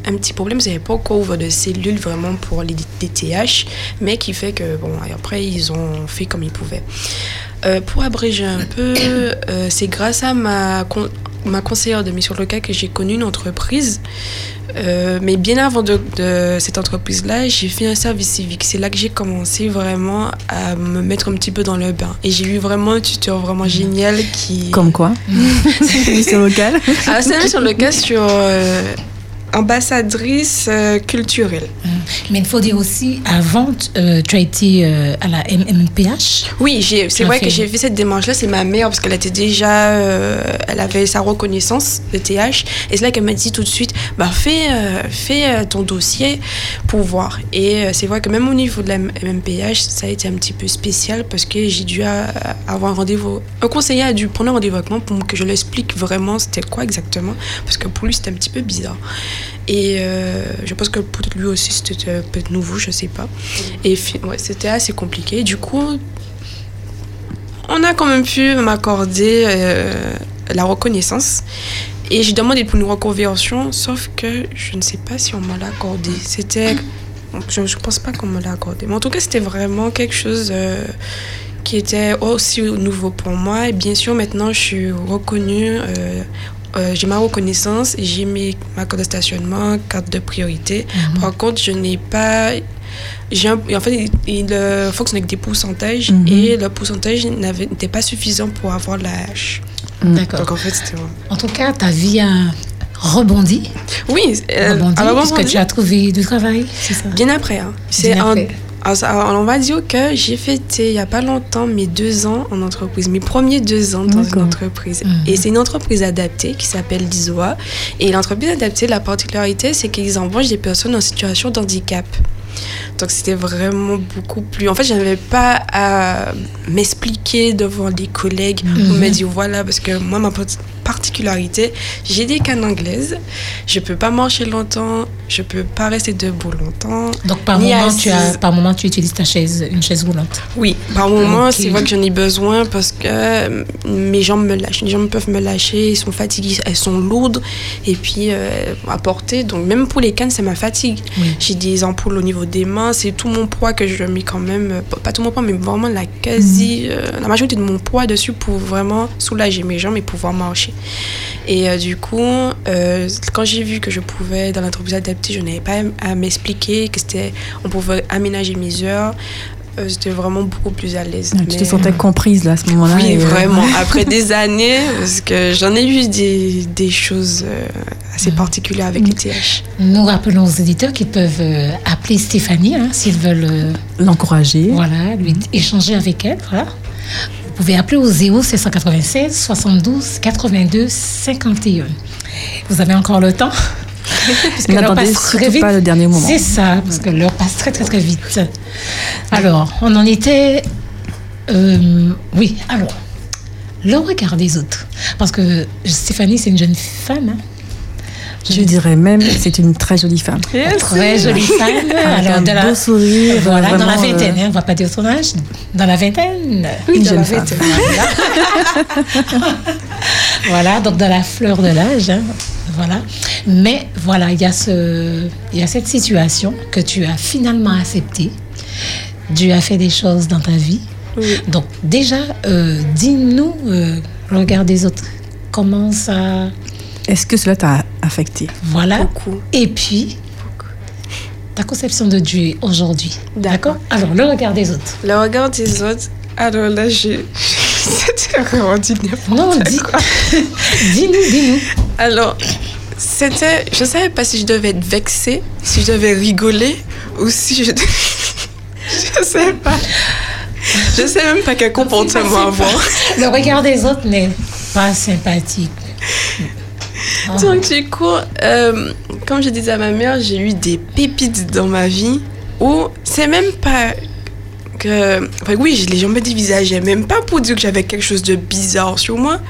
Un petit problème, n'avaient pas encore ouvert de cellules vraiment pour les DTH, mais qui fait que, bon, après, ils ont fait comme ils pouvaient. Euh, pour abréger un peu, euh, c'est grâce à ma, ma conseillère de mission locale que j'ai connu une entreprise. Euh, mais bien avant de, de cette entreprise-là, j'ai fait un service civique. C'est là que j'ai commencé vraiment à me mettre un petit peu dans le bain. Et j'ai eu vraiment un tuteur vraiment génial qui... Comme quoi C'est une mission locale. Ah, c'est une mission locale sur euh, ambassadrice euh, culturelle. Mais il faut dire aussi, avant, euh, tu as été euh, à la MMPH. Oui, c'est vrai fait- que j'ai fait cette démarche-là. C'est ma mère parce qu'elle était déjà, euh, elle avait sa reconnaissance de TH. Et c'est là qu'elle m'a dit tout de suite, bah fais, euh, fais euh, ton dossier pour voir. Et euh, c'est vrai que même au niveau de la MMPH, ça a été un petit peu spécial parce que j'ai dû euh, avoir un rendez-vous. Un conseiller a dû prendre un rendez-vous avec moi pour que je lui explique vraiment c'était quoi exactement. Parce que pour lui, c'était un petit peu bizarre. Et euh, je pense que pour lui aussi, c'était peut-être nouveau, je sais pas. Et c'était assez compliqué. Du coup, on a quand même pu m'accorder euh, la reconnaissance. Et j'ai demandé pour une reconversion, sauf que je ne sais pas si on me l'a accordé. C'était. Je ne pense pas qu'on me l'a accordé. Mais en tout cas, c'était vraiment quelque chose euh, qui était aussi nouveau pour moi. Et bien sûr, maintenant, je suis reconnue. Euh, j'ai ma reconnaissance, j'ai mes, ma carte de stationnement, carte de priorité. Par contre, je n'ai pas. J'ai un- en fait, il, il, fonctionne avec des pourcentages Mhm. et le pourcentage n'était pas suffisant pour avoir la hache. D'accord. Donc en fait, c'était vraiment. En tout cas, ta vie a rebondi. Oui, euh, rebondi alors, puisque rebondi, tu as trouvé du travail, c'est ça? Bien après. hein. C'est Bien un- après. Alors, on va dire que j'ai fêté il n'y a pas longtemps mes deux ans en entreprise, mes premiers deux ans dans une entreprise. Mhm. Et c'est une entreprise adaptée qui s'appelle l'ISOA. Et l'entreprise adaptée, la particularité, c'est qu'ils embauchent des personnes en situation de handicap. Donc c'était vraiment beaucoup plus. En fait, je n'avais pas à m'expliquer devant des collègues pour me dire voilà, parce que moi, ma particularité, j'ai des cannes anglaises, je peux pas marcher longtemps, je peux pas rester debout longtemps. Donc par moment, tu as, par moment, tu utilises ta chaise, une chaise roulante. Oui, par moment, c'est vrai que j'en ai besoin parce que euh, mes jambes me lâchent. Jambes peuvent me lâcher, elles sont fatiguées, elles sont lourdes et puis euh, à porter. Donc même pour les cannes, ça m'a fatigue. Oui. J'ai des ampoules au niveau des mains, c'est tout mon poids que je mets quand même, euh, pas tout mon poids, mais vraiment la quasi, euh, la majorité de mon poids dessus pour vraiment soulager mes jambes et pouvoir marcher. Et euh, du coup, euh, quand j'ai vu que je pouvais, dans l'entreprise adaptée, je n'avais pas à m'expliquer que c'était, on pouvait aménager mes heures. euh, j'étais vraiment beaucoup plus à l'aise. Tu te sentais comprise là à ce moment-là Oui, et, euh, vraiment. Après des années, parce que j'en ai eu des, des choses euh, assez particulières avec les TH. Nous rappelons aux éditeurs qu'ils peuvent euh, appeler Stéphanie hein, s'ils veulent euh, L'encourager. voilà, lui échanger avec elle. Voilà. Vous pouvez appeler au 0 796 72 82 51. Vous avez encore le temps. Parce que l'heure passe très vite. pas le dernier moment. C'est ça, parce que l'heure passe très très très vite. Alors, on en était... euh, oui, alors, le regard des autres. Parce que Stéphanie, c'est une jeune femme. hein. Je dirais même c'est une très jolie femme. Très jolie femme. Alors, un de la- beau sourire. Voilà, dans la euh, vingtaine, hein, on va pas dire son âge. Dans la vingtaine. Une dans jeune la femme. vingtaine. Voilà, donc dans la fleur de l'âge. hein, voilà. Mais voilà, il y, a ce, il y a cette situation que tu as finalement acceptée. Dieu a fait des choses dans ta vie. Oui. Donc déjà, euh, dis-nous, euh, le regard des autres, comment ça... Est-ce que cela t'a affecté Voilà. Beaucoup. Et puis, ta conception de Dieu aujourd'hui. D'accord. Alors, le regard des autres. Le regard des autres, alors là, j'ai. C'était vraiment du n'importe Non, dis, quoi. dis-nous, dis-nous. Alors, c'était. Je savais pas si je devais être vexée, si je devais rigoler, ou si je. je sais pas. Je sais même pas quel comportement avoir. Le regard des autres n'est pas sympathique. Ah. Donc, du coup, euh, comme je disais à ma mère, j'ai eu des pépites dans ma vie où c'est même pas que. Enfin, oui, les gens me dévisageaient, même pas pour dire que j'avais quelque chose de bizarre sur moi.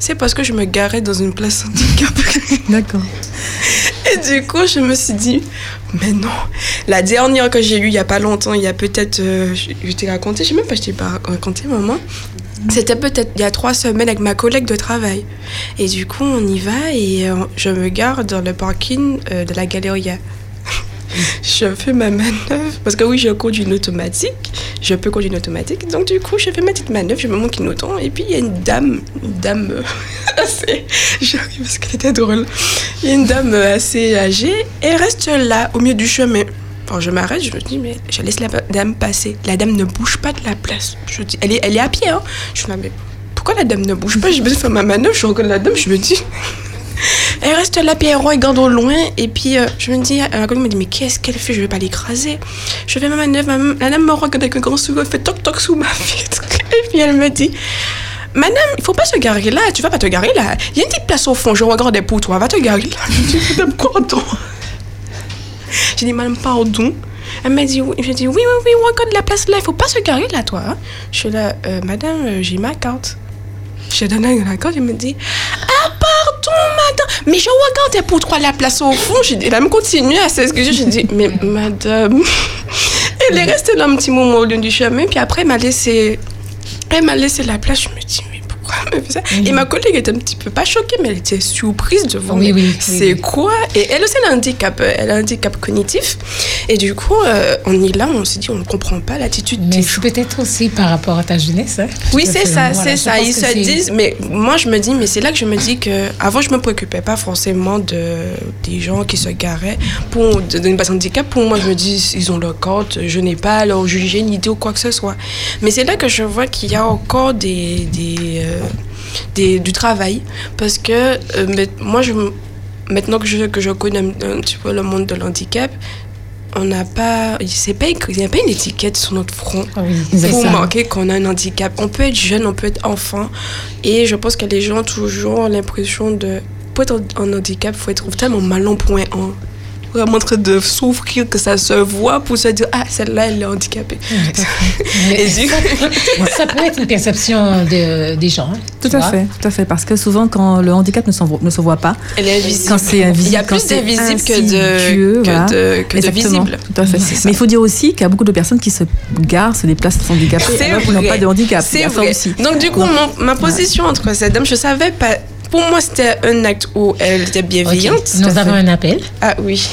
C'est parce que je me garais dans une place handicapée. D'accord. Et du coup, je me suis dit, mais non. La dernière que j'ai eue il y a pas longtemps, il y a peut-être. euh, je je t'ai raconté, je sais même pas, je t'ai pas raconté, maman. C'était peut-être il y a trois semaines avec ma collègue de travail. Et du coup, on y va et euh, je me gare dans le parking euh, de la Galeria. je fais ma manœuvre, parce que oui, je conduis une automatique. Je peux conduire une automatique. Donc, du coup, je fais ma petite manœuvre, je me montre clignotant. Et puis, il y a une dame, une dame assez. Parce qu'elle était drôle. Il y a une dame euh, assez âgée. Elle reste là, au milieu du chemin. Je m'arrête, je me dis, mais je laisse la dame passer. La dame ne bouge pas de la place. Je dis, elle est, elle est à pied, hein. Je suis là, mais pourquoi la dame ne bouge pas? Je me fais ma manœuvre, je regarde la dame, je me dis. Elle reste là, puis elle regarde au loin. Et puis, euh, je me dis, la collègue me dit, mais qu'est-ce qu'elle fait? Je vais pas l'écraser. Je fais ma manœuvre, ma- la dame me regarde avec un grand sourire, elle fait toc toc sous ma vitre. Et puis, elle me dit, Madame, il faut pas se garer là, tu vas pas te garer là. Il y a une petite place au fond, je regardais pour toi, va te garer là. Je dis, Madame, pardon. J'ai dit, Madame, pardon. Elle m'a dit, oui. Je oui, oui, oui, regarde la place là, il faut pas se garer là, toi. hein. Je suis là, Euh, Madame, euh, j'ai ma carte. J'ai donné la carte, elle me dit, ah, pardon, madame, mais je regardais pour toi la place au fond? Dit, elle me continue à s'excuser. J'ai dit, mais madame, elle est restée là un petit moment au lieu du chemin, puis après, elle m'a laissé, laissé la place. Je me dis, mais pourquoi elle me fait ça Et ma collègue était un petit peu pas choquée, mais elle était surprise de voir. Oui, oui, C'est oui. quoi? Et elle aussi, elle a un handicap, elle a un handicap cognitif. Et du coup, euh, on est là, on s'est dit, on ne comprend pas l'attitude Mais des c'est peut-être aussi par rapport à ta jeunesse. hein. oui, c'est ça, Voilà, c'est ça. Ils se disent, mais moi je me dis, mais c'est là que je me dis que avant je me préoccupais pas forcément de des gens qui se garaient pour de- d'une personne handicap. Pour moi, je me dis, ils ont leur carte, je n'ai pas à leur juger une idée ou quoi que ce soit. Mais c'est là que je vois qu'il y a encore des, des, euh, des- du travail parce que euh, moi je maintenant que je que je connais un, petit peu le monde de l'handicap. On n'a pas, c'est pas écrit, il n'y a pas une étiquette sur notre front Ah oui, pour marquer qu'on a un handicap. On peut être jeune, on peut être enfant. Et je pense que les gens ont toujours l'impression de. Pour être en handicap, il faut être tellement mal en point en. Vraiment en train de souffrir que ça se voit pour se dire Ah, celle-là, elle est handicapée. Et ça peut être une perception de- des gens. hein, Tout à vois. fait, tout à fait. Parce que souvent, quand le handicap ne, ne se voit pas, Elle est invisible. quand c'est invisible, Il y a plus d'invisible que de, que voilà. de, que de Exactement, visible. Tout à fait. Mais il faut dire aussi qu'il y a beaucoup de personnes qui se garent, se déplacent sans handicapés, C'est alors qu'ils n'ont pas de handicap. C'est vrai. aussi. Donc, du coup, mon- ma position entre cette dame, je savais pas. Pour moi, c'était un acte où elle était Ok, bienveillante. Nous avons un appel. Ah oui.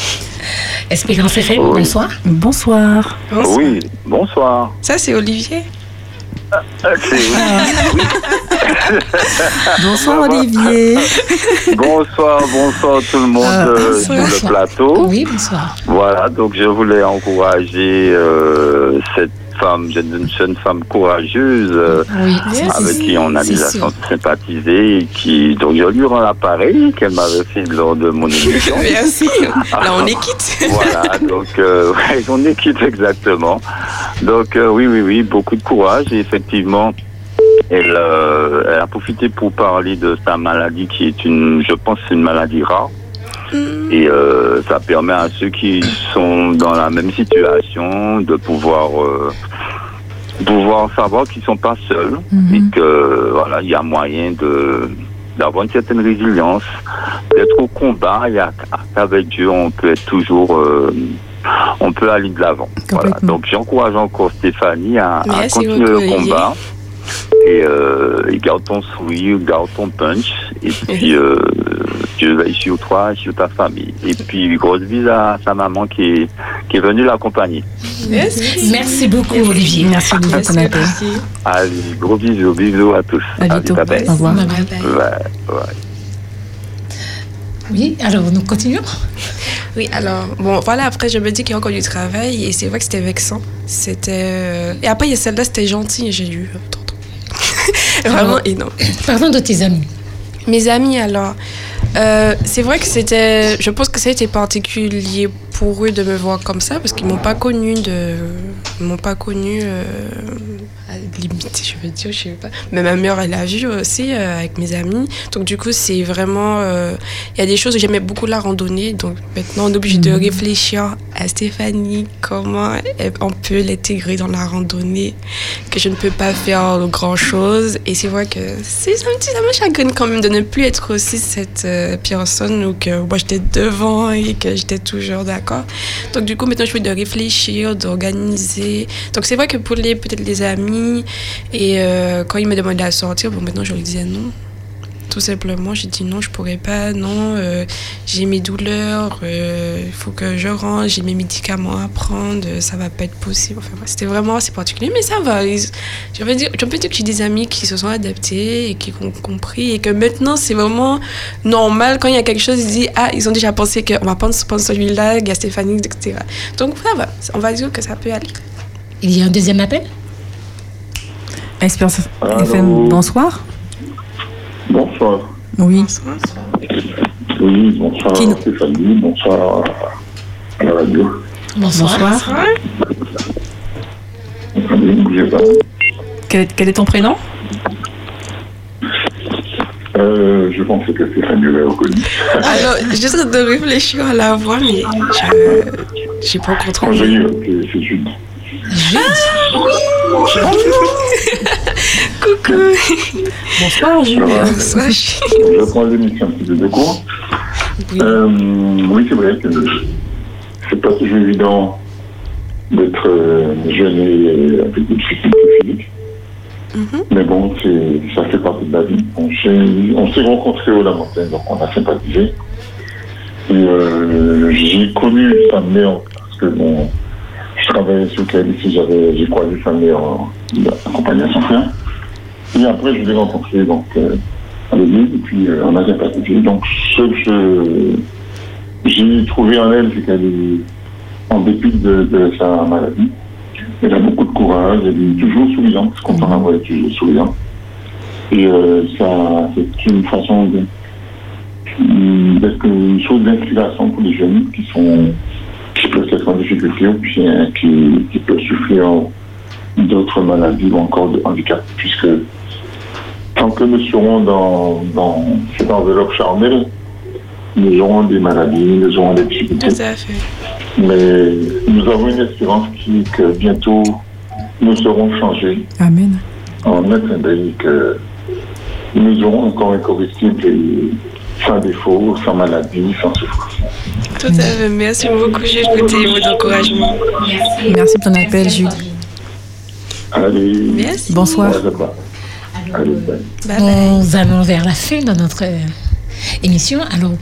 Espérance FM, Oui. bonsoir. Bonsoir. Oui, bonsoir. Ça, c'est Olivier. C'est- oui. Bonsoir Olivier. bonsoir, bonsoir tout le monde Ah, euh, bonsoir. sur le plateau. Oui, bonsoir. Voilà, donc je voulais encourager euh, cette femme, une jeune femme courageuse euh, Oui, avec qui on a déjà sympathisé et qui donc je lui rends l'appareil qu'elle m'avait fait lors de mon émission. Merci. Là, on est quitte. voilà, donc euh, ouais, on est quitte exactement. Donc euh, oui, oui, oui, beaucoup de courage et effectivement, elle, elle a profité pour parler de sa maladie qui est une, je pense, une maladie rare. Et euh, ça permet à ceux qui sont dans la même situation de pouvoir euh, pouvoir savoir qu'ils sont pas seuls et que voilà, il y a moyen de d'avoir une certaine résilience, d'être au combat et à- avec Dieu, on peut être toujours euh, on peut aller de l'avant. Voilà. Donc j'encourage encore Stéphanie à, continuer le combat. Et, euh, et garde ton sourire, garde ton punch. Et puis, euh, Dieu veille sur toi et sur ta famille. Et puis, grosse bise à sa maman qui est, qui est venue l'accompagner. Merci. Merci beaucoup, Olivier. Merci de ton appel. Allez, gros bisous, bisous à tous. À bientôt. Au revoir. Bye bye. Ouais, ouais. Oui, alors nous continuons. Oui, alors, bon, voilà, après, je me dis qu'il y a encore du travail et c'est vrai que c'était vexant. C'était. euh, Et après, il y a celle-là, c'était gentil j'ai eu. Vraiment énorme. Parlons de tes amis. Mes amis, alors, euh, c'est vrai que c'était. Je pense que ça a été particulier pour eux de me voir comme ça parce qu'ils m'ont pas connu de. Ils m'ont pas connu. euh, limite, je veux dire, je sais pas. Mais ma mère, elle a vu aussi euh, avec mes amis. Donc, du coup, c'est vraiment. euh, Il y a des choses où j'aimais beaucoup la randonnée. Donc, maintenant, on est obligé de réfléchir à Stéphanie, comment on peut l'intégrer dans la randonnée, que je ne peux pas faire grand chose. Et c'est vrai que c'est un petit, ça me chagrine quand même de ne plus être aussi cette euh, personne où que moi j'étais devant et que j'étais toujours d'accord. Donc du coup maintenant je fais de réfléchir, d'organiser. Donc c'est vrai que pour les peut-être les amis et euh, quand ils me demandaient à sortir, bon maintenant je leur disais non. Tout simplement, j'ai dit non, je pourrais pas, non, euh, j'ai mes douleurs, euh, il faut que je range, j'ai mes médicaments à prendre, euh, ça va pas être possible. Enfin, c'était vraiment assez particulier, mais ça va. Je veux dire, je peux dire que j'ai des amis qui se sont adaptés et qui ont compris et que maintenant c'est vraiment normal quand il y a quelque chose, ils disent ah ils ont déjà pensé qu'on va prendre, prendre celui-là, il y a Stéphanie, etc. Donc ça va, on va dire que ça peut aller. Il y a un deuxième appel? Espérance FM, bonsoir. Bonsoir. Oui. Oui, bonsoir Qui nous- Stéphanie, bonsoir à la radio. Bonsoir. Bonsoir. Attendez, ne bougez pas. Quel est, quel est ton prénom? Euh, je pense que Stéphanie l'a reconnu. Alors, j'essaie de réfléchir à la voix, mais je j'ai pas encore trouvé. j'ai eu, c'est c'est Jude. Coucou. Bonsoir, Bonsoir. Je prends l'émission un petit peu de cours. Oui. Euh, oui, c'est vrai que c'est pas toujours évident d'être euh, jeune et avec des difficultés physiques. Mhm. Mais bon, c'est- ça fait partie de la vie. On s'est on s'est rencontrés au La Montagne, donc on a sympathisé. Et euh, j'ai connu sa mère, parce que bon, je travaillais sur j'avais, j'ai croisé sa mère en accompagnée à son frère. Et après, je l'ai rencontré donc, euh, à l'église, et puis euh, on a sympathisé. Donc, ce que j'ai trouvé en elle, c'est qu'elle est, en dépit de, sa maladie, elle a beaucoup de courage, elle est toujours souriante, quand on la voit, toujours souriante. Et euh, ça, c'est une façon d'être une source d'inspiration pour les jeunes qui sont qui peuvent être en difficulté ou bien qui, qui peuvent souffrir d'autres maladies ou encore de handicap, puisque tant que nous serons dans, dans cette enveloppe charnelle, nous aurons des maladies, nous aurons des difficultés. Tout à fait. Mais nous avons une espérance qui est que bientôt nous serons changés Amen. en d'œil que nous aurons encore un combustible et sans défaut, sans maladie, sans souffrance. Tout à fait. Merci beaucoup, Jules, pour tes mots d'encouragement. Merci pour ton appel, Jules. Allez, Merci. Bonsoir. bye. Nous allons vers la fin de notre euh, émission. Alors,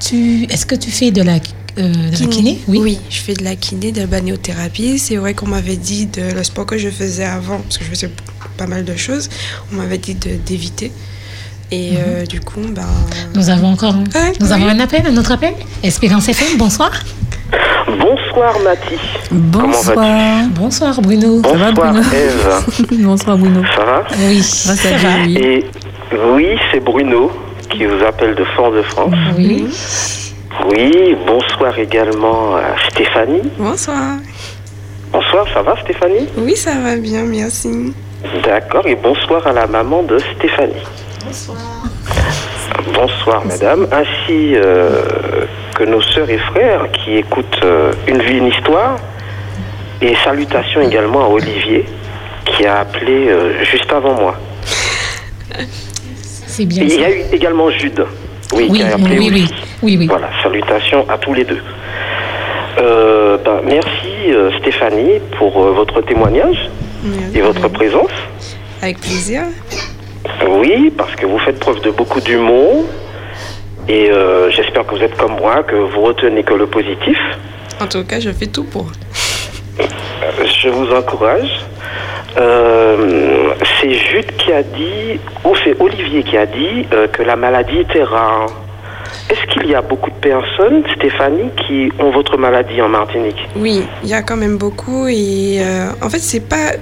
tu, est-ce que tu fais de la, euh, de la kiné oui. je fais de la kiné, de la balnéothérapie. C'est vrai qu'on m'avait dit de le sport que je faisais avant, parce que je faisais pas mal de choses, on m'avait dit de- d'éviter. Et euh, du coup, ben. Nous avons encore un, Ah, nous oui. avons un appel, un autre appel. Espérance FM, bonsoir. Bonsoir Mathis. Bonsoir. Bonsoir Bruno. Ça va, Bonsoir Bruno Eve. Bonsoir Bruno. Ça va Oui, ça va. oui. Et oui, c'est Bruno qui vous appelle de Fort-de-France. Oui. Oui, bonsoir également à Stéphanie. Bonsoir. Bonsoir, ça va Stéphanie? Oui, ça va bien, merci. D'accord, et bonsoir à la maman de Stéphanie. Bonsoir. Bonsoir mesdames, ainsi euh, que nos sœurs et frères qui écoutent euh, Une vie, une histoire. Et salutations également à Olivier qui a appelé euh, juste avant moi. C'est bien Et il y a eu également Jude. Oui, Oui, qui a appelé oui, oui. Oui, oui. Voilà, salutations à tous les deux. Euh, ben, merci euh, Stéphanie pour euh, votre témoignage et votre présence. Avec plaisir. Oui, parce que vous faites preuve de beaucoup d'humour et euh, j'espère que vous êtes comme moi, que vous retenez que le positif. En tout cas, je fais tout pour. Euh, Je vous encourage. Euh, c'est Jude qui a dit, ou c'est Olivier qui a dit euh, que la maladie était rare. Est-ce qu'il y a beaucoup de personnes, Stéphanie, qui ont votre maladie en Martinique? Oui, il y a quand même beaucoup et en fait, c'est pas.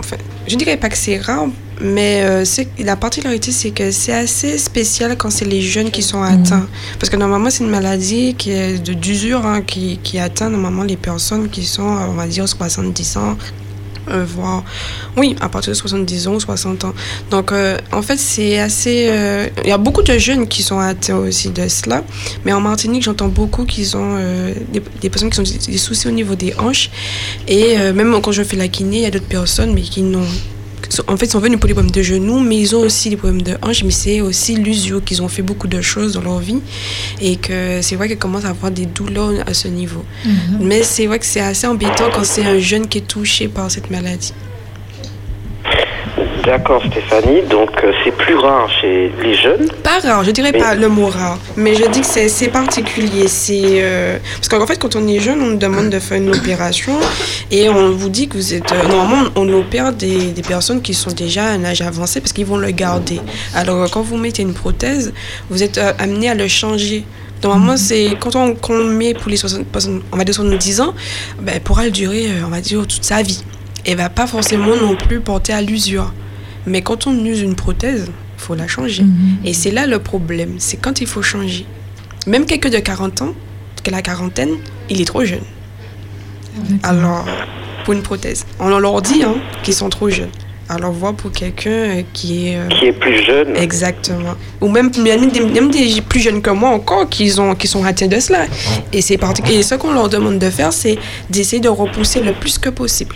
Enfin, je ne dirais pas que c'est rare, mais euh, la particularité, c'est que c'est assez spécial quand c'est les jeunes qui sont atteints. Parce que normalement, c'est une maladie qui est d'usure, hein, qui, qui atteint normalement les personnes qui sont, on va dire, 70 ans. euh, voire, oui, à partir de 70 ans ou 60 ans. Donc, euh, en fait, c'est assez. Il y a beaucoup de jeunes qui sont atteints aussi de cela. Mais en Martinique, j'entends beaucoup qu'ils ont des, des personnes qui ont des, soucis au niveau des hanches. Et même quand je fais la kiné, il y a d'autres personnes mais qui n'ont. En fait, ils sont venus pour des problèmes de genoux, mais ils ont aussi des problèmes de hanches. Mais c'est aussi l'usure qu'ils ont fait beaucoup de choses dans leur vie. Et que c'est vrai qu'ils commencent à avoir des douleurs à ce niveau. Mais c'est vrai que c'est assez embêtant quand c'est un jeune qui est touché par cette maladie. D'accord, Stéphanie. Donc, euh, c'est plus rare chez les jeunes. Pas rare, je dirais Mais- pas le mot rare, mais je dis que c'est particulier. C'est euh, parce qu'en fait, quand on est jeune, on nous demande de faire une opération et on vous dit que vous êtes. euh, normalement, on opère des, des personnes qui sont déjà à un âge avancé parce qu'ils vont le garder. Alors, quand vous mettez une prothèse, vous êtes amené à le changer. Normalement, c'est quand on, quand on met pour les 60, personnes, on va dire 70 ans, ben, elle pourra le durer, on va dire, toute sa vie. Et va pas forcément non plus porter à l'usure. Mais quand on use une prothèse, il faut la changer. Et c'est là le problème, c'est quand il faut changer. Même quelqu'un de 40 ans, que la quarantaine, il est trop jeune. Alors, pour une prothèse. On leur dit hein, qu'ils sont trop jeunes. Alors, voir pour quelqu'un euh, qui est... euh, Qui est plus jeune. Exactement. Ou même, même, des, même des plus jeunes que moi encore qui, ont, qui sont atteints de cela. Et, et ce qu'on leur demande de faire, c'est d'essayer de repousser le plus que possible.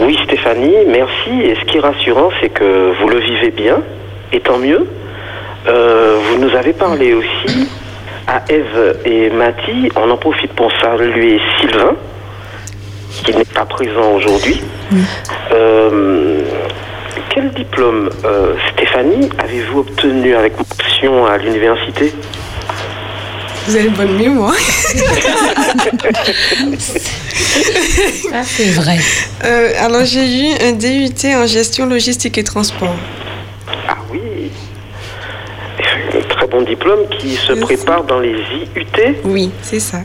Oui, Stéphanie, merci. Et ce qui est rassurant, c'est que vous le vivez bien, et tant mieux. Euh, vous nous avez parlé aussi à Eve et Mathie. On en profite pour saluer Sylvain, qui n'est pas présent aujourd'hui. Euh, quel diplôme, euh, Stéphanie, avez-vous obtenu avec option à l'université? Vous avez une bonne mémoire. Ça, c'est vrai. Euh, alors, j'ai eu un DUT en gestion logistique et transport. Ah oui. Un très bon diplôme qui se Merci. prépare dans les IUT. Oui, c'est ça.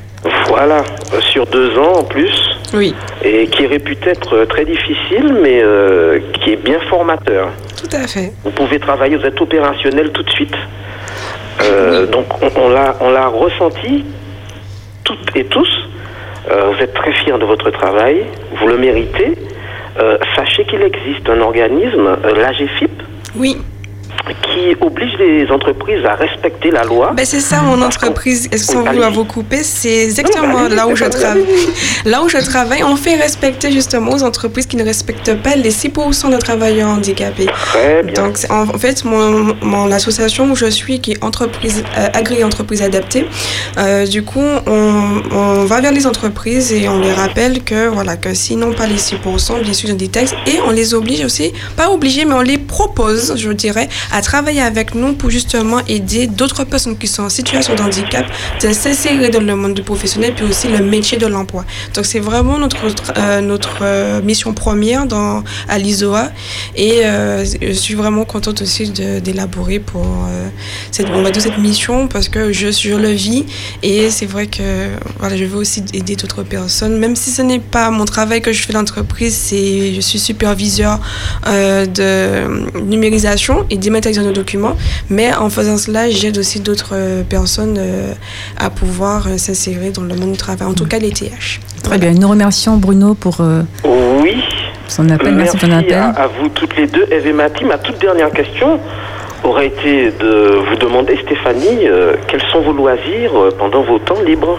Voilà, euh, sur deux ans en plus, Oui, et qui aurait pu être euh, très difficile, mais euh, qui est bien formateur. tout à fait. Vous pouvez travailler, vous êtes opérationnel tout de suite. Euh, Donc on, on l'a, on l'a ressenti toutes et tous. Euh, vous êtes très fiers de votre travail, vous le méritez. Euh, sachez qu'il existe un organisme, l'AGFIP, Oui, qui oblige les entreprises à respecter la loi. ben c'est ça mon entreprise. Est-ce sans vouloir vous couper, c'est exactement allez-y, là où je travaille. Là où je travaille, on fait respecter justement aux entreprises qui ne respectent pas les 6% de travailleurs handicapés. Très bien. Donc, en, fait, mon, mon association où je suis, qui est entreprise, euh, agri-entreprise adaptée, euh, du coup, on, on va vers les entreprises et on les rappelle que, voilà, que s'ils n'ont pas les 6%, bien sûr, ils ont des textes et on les oblige aussi, pas obligés, mais on les propose, je dirais, à travailler avec nous pour justement aider d'autres personnes qui sont en situation de handicap de s'insérer dans le monde du professionnel puis aussi le métier de l'emploi. Donc c'est vraiment notre euh, notre euh, mission première dans à l'ISOA. Et euh, je suis vraiment contente aussi d'élaborer pour cette on va dire cette mission parce que je je le vis. Et c'est vrai que voilà je veux aussi aider d'autres personnes. Même si ce n'est pas mon travail que je fais l'entreprise c'est je suis superviseur de numérisation et dématérialisation de documents mais en faisant cela j'aide aussi d'autres euh, personnes euh, à pouvoir euh, s'insérer dans le monde du travail en tout cas les TH Très bien. Nous remercions Bruno pour euh, Oui. son appel. Merci, ton appel. à, à vous toutes les deux. Eve et Mathie, ma toute dernière question aurait été de vous demander, Stéphanie, euh, quels sont vos loisirs euh, pendant vos temps libres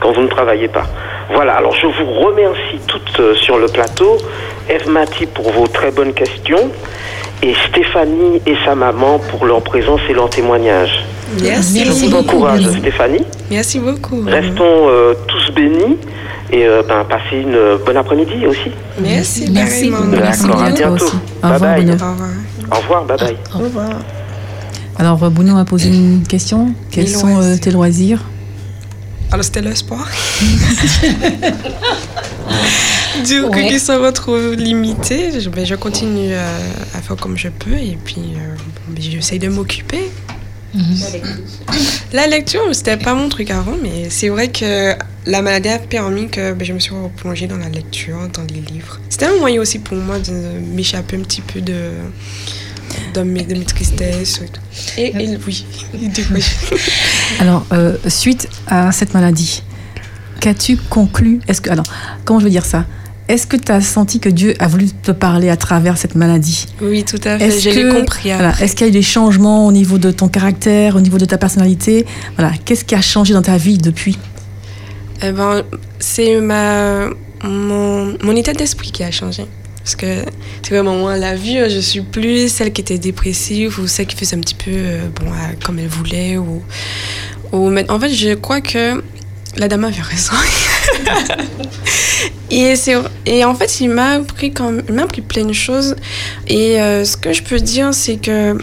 quand vous ne travaillez pas? Voilà, alors je vous remercie toutes euh, sur le plateau. Eve Mathie pour vos très bonnes questions et Stéphanie et sa maman pour leur présence et leur témoignage. merci Je vous encourage, Stéphanie. merci beaucoup Restons euh, tous bénis et euh, ben, passez une euh, bonne après-midi aussi. merci Merci, D'accord, à bientôt. aussi. Au Bye revoir, bye. Bruno. Au revoir. Au revoir, bye bye. Au revoir. Alors, Bruno a posé une question. Quels sont euh, loisirs. tes loisirs? Alors, c'était le sport. du coup, Ouais. qui ça va trop limité, je, ben, je continue à, à faire comme je peux et puis euh, ben, j'essaye de m'occuper. La lecture, c'était pas mon truc avant, mais c'est vrai que la maladie a permis que ben, je me suis replongée dans la lecture, dans les livres. C'était un moyen aussi pour moi de m'échapper un petit peu de, de, mes, de mes tristesses. Et, tout. et, et oui, du coup, Alors, euh, suite à cette maladie, qu'as-tu conclu? Est-ce que, alors, comment je veux dire ça? Est-ce que tu as senti que Dieu a voulu te parler à travers cette maladie? Oui, tout à fait, Est-ce je l'ai compris. Voilà. Est-ce qu'il y a eu des changements au niveau de ton caractère, au niveau de ta personnalité? Voilà, qu'est-ce qui a changé dans ta vie depuis? Eh ben, c'est ma mon, mon état d'esprit qui a changé. Parce que c'est vraiment moi, la vie, euh, je suis plus celle qui était dépressive ou celle qui faisait un petit peu euh, bon, comme elle voulait. Ou, ou, mais en fait, je crois que la dame avait raison. et, c'est, et en fait, il m'a appris, comme, il m'a appris plein de choses. Et euh, ce que je peux dire, c'est que,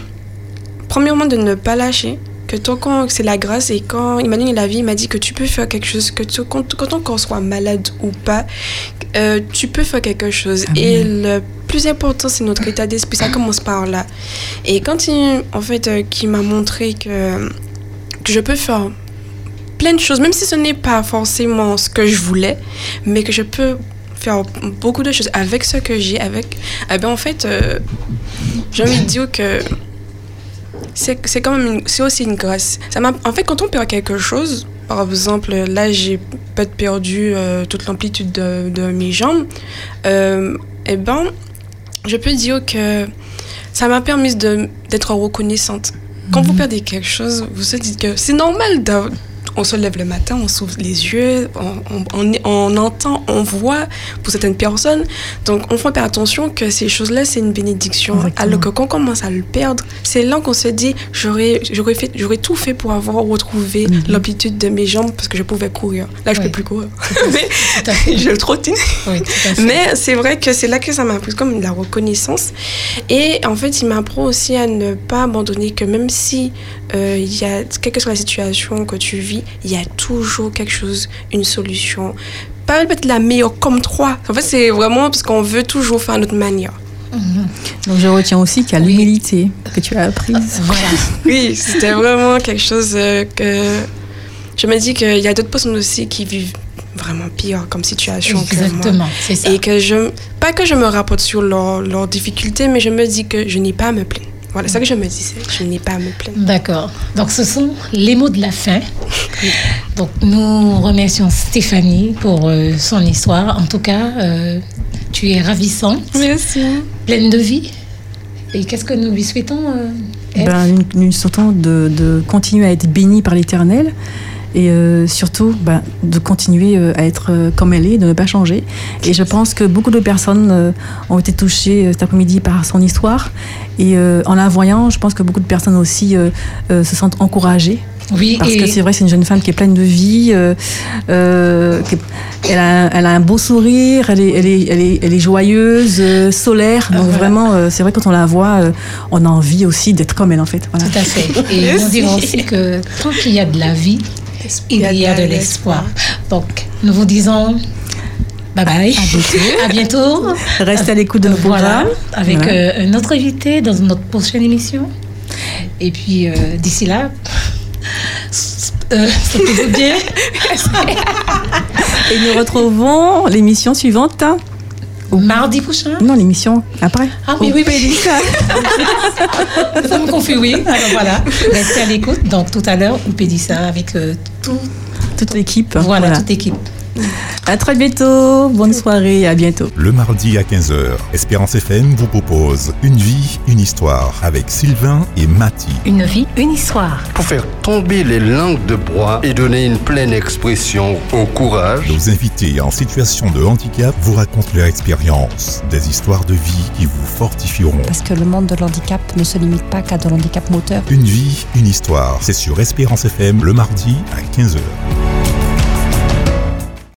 premièrement, de ne pas lâcher. Que tant qu'on c'est la grâce et quand Emmanuel la vie il m'a dit que tu peux faire quelque chose, que tu, quand, quand ton corps soit malade ou pas, euh, tu peux faire quelque chose. Amen. Et le plus important, c'est notre état d'esprit. Ça commence par là. Et quand il, en fait, euh, qui m'a montré que, que je peux faire plein de choses, même si ce n'est pas forcément ce que je voulais, mais que je peux faire beaucoup de choses avec ce que j'ai, avec, eh ben en fait, euh, j'ai envie de dire que c'est quand même c'est aussi une grâce. Ça en fait quand on perd quelque chose, par exemple là j'ai peut-être perdu euh, toute l'amplitude de, de mes jambes, euh, eh ben je peux dire que ça m'a permis d'être reconnaissante. Quand vous perdez quelque chose, vous se dites que c'est normal d'av- on se lève le matin, on s'ouvre les yeux, on, on- on- on entend, on voit pour certaines personnes. Donc, on fait attention que ces choses-là, c'est une bénédiction. Exactement. Alors que quand on commence à le perdre, c'est là qu'on se dit, j'aurais, j'aurais, fait, j'aurais tout fait pour avoir retrouvé Mhm. l'amplitude de mes jambes parce que je pouvais courir. Là, je Oui. peux plus courir. Mais je le trottine. Oui. Mais c'est vrai que c'est là que ça m'a appris comme de la reconnaissance. Et en fait, il m'apprend aussi à ne pas abandonner, que même si euh, y a, quelle que soit la situation que tu vis, il y a toujours quelque chose, une solution. Pas peut-être la meilleure comme trois. En fait, c'est vraiment parce qu'on veut toujours faire notre manière. Donc, je retiens aussi qu'il y a l'humilité que tu as apprise. Voilà. Oui, c'était vraiment quelque chose euh, que je me dis qu'il y a d'autres personnes aussi qui vivent vraiment pire comme situation que moi. Exactement, c'est ça. Et que je. Pas que je me rapporte sur leurs leurs difficultés, mais je me dis que je n'ai pas à me plaindre. Voilà, c'est ça que je me disais. Je n'ai pas à me plaindre. D'accord. Donc, ce sont les mots de la fin. Donc, nous remercions Stéphanie pour euh, son histoire. En tout cas, euh, tu es ravissante, Merci. pleine de vie. Et qu'est-ce que nous lui souhaitons euh, Ben, nous, nous souhaitons de, de continuer à être bénis par l'Éternel et euh, surtout ben, de continuer euh, à être euh, comme elle est, de ne pas changer. Et je pense que beaucoup de personnes ont été touchées cet après-midi par son histoire. Et en la voyant, je pense que beaucoup de personnes aussi se sentent encouragées. Oui, Parce et- que c'est vrai, c'est une jeune femme qui est pleine de vie. euh, euh, elle, a, elle a un beau sourire, elle est, elle est, elle est, elle est joyeuse, euh, solaire. Donc voilà. vraiment, c'est vrai, quand on la voit, on a envie aussi d'être comme elle, en fait. Voilà. Tout à fait. Et on dirait aussi que tant qu'il y a de la vie, il y a de l'espoir. Donc, nous vous disons bye bye. À bientôt. Restez à l'écoute de nos Voilà, programmes. avec Voilà. euh, un autre invité dans notre prochaine émission. Et puis, euh, d'ici là, euh, bien. Et nous retrouvons l'émission suivante. Mardi prochain. Non, l'émission après. Ah oui, oui, oui. Pédissa. Ça me confie, oui. Alors voilà, restez à l'écoute. Donc tout à l'heure, on peut dire ça avec euh, tout, Toute l'équipe. voilà, toute l'équipe. À très bientôt. Bonne soirée. À bientôt. Le mardi à 15h, Espérance FM vous propose Une vie, une histoire avec Sylvain et Mati. Une vie, une histoire. pour faire tomber les langues de bois et donner une pleine expression au courage. Nos invités en situation de handicap vous racontent leur expérience, des histoires de vie qui vous fortifieront. Parce que le monde de l'handicap ne se limite pas qu'à de l'handicap moteur. Une vie, une histoire. C'est sur Espérance FM le mardi à 15h.